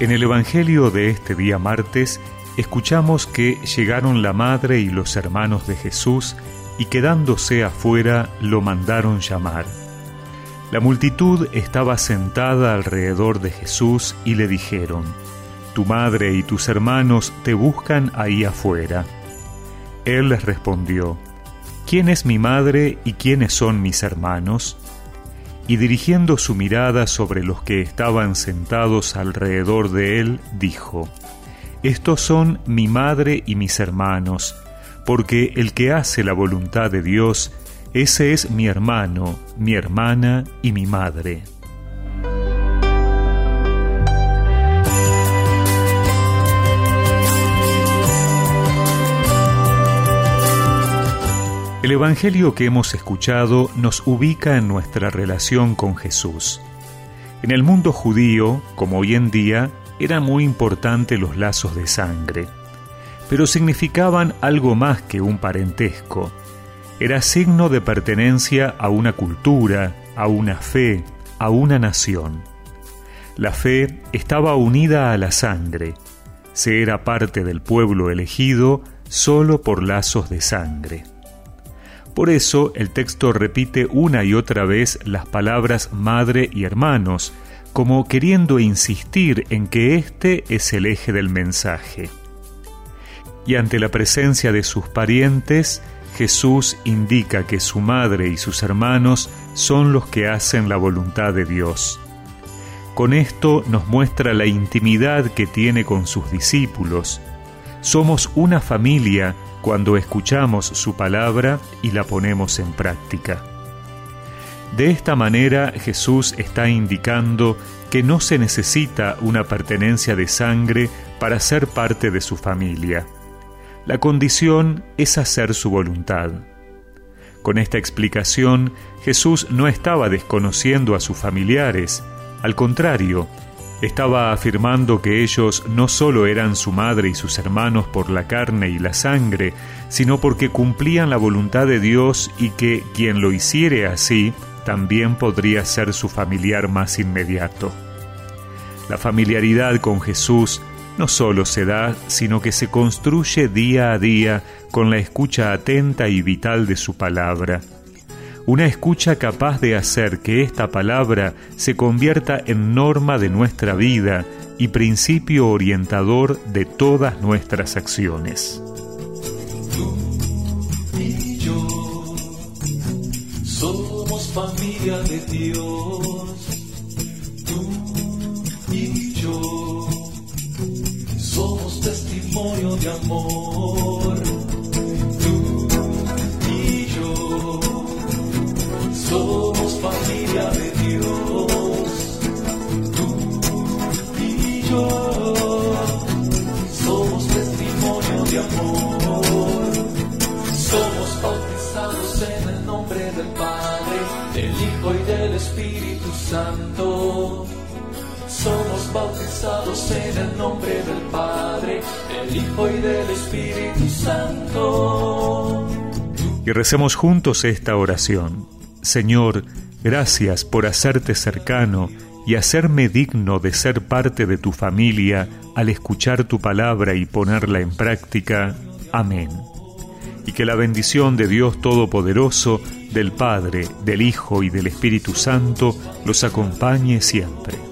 En el Evangelio de este día martes escuchamos que llegaron la madre y los hermanos de Jesús y quedándose afuera lo mandaron llamar. La multitud estaba sentada alrededor de Jesús y le dijeron, Tu madre y tus hermanos te buscan ahí afuera. Él les respondió, ¿quién es mi madre y quiénes son mis hermanos? Y dirigiendo su mirada sobre los que estaban sentados alrededor de él, dijo, Estos son mi madre y mis hermanos, porque el que hace la voluntad de Dios, ese es mi hermano, mi hermana y mi madre. El Evangelio que hemos escuchado nos ubica en nuestra relación con Jesús. En el mundo judío, como hoy en día, eran muy importantes los lazos de sangre, pero significaban algo más que un parentesco. Era signo de pertenencia a una cultura, a una fe, a una nación. La fe estaba unida a la sangre. Se era parte del pueblo elegido solo por lazos de sangre. Por eso el texto repite una y otra vez las palabras madre y hermanos, como queriendo insistir en que este es el eje del mensaje. Y ante la presencia de sus parientes, Jesús indica que su madre y sus hermanos son los que hacen la voluntad de Dios. Con esto nos muestra la intimidad que tiene con sus discípulos. Somos una familia cuando escuchamos su palabra y la ponemos en práctica. De esta manera Jesús está indicando que no se necesita una pertenencia de sangre para ser parte de su familia. La condición es hacer su voluntad. Con esta explicación, Jesús no estaba desconociendo a sus familiares, al contrario, estaba afirmando que ellos no solo eran su madre y sus hermanos por la carne y la sangre, sino porque cumplían la voluntad de Dios y que quien lo hiciere así también podría ser su familiar más inmediato. La familiaridad con Jesús no solo se da, sino que se construye día a día con la escucha atenta y vital de su palabra una escucha capaz de hacer que esta palabra se convierta en norma de nuestra vida y principio orientador de todas nuestras acciones. Tú y yo somos familia de Dios. Tú y yo somos testimonio de amor. Bautizados en el nombre del Padre, del Hijo y del Espíritu Santo. Y recemos juntos esta oración. Señor, gracias por hacerte cercano y hacerme digno de ser parte de tu familia al escuchar tu palabra y ponerla en práctica. Amén. Y que la bendición de Dios Todopoderoso, del Padre, del Hijo y del Espíritu Santo los acompañe siempre.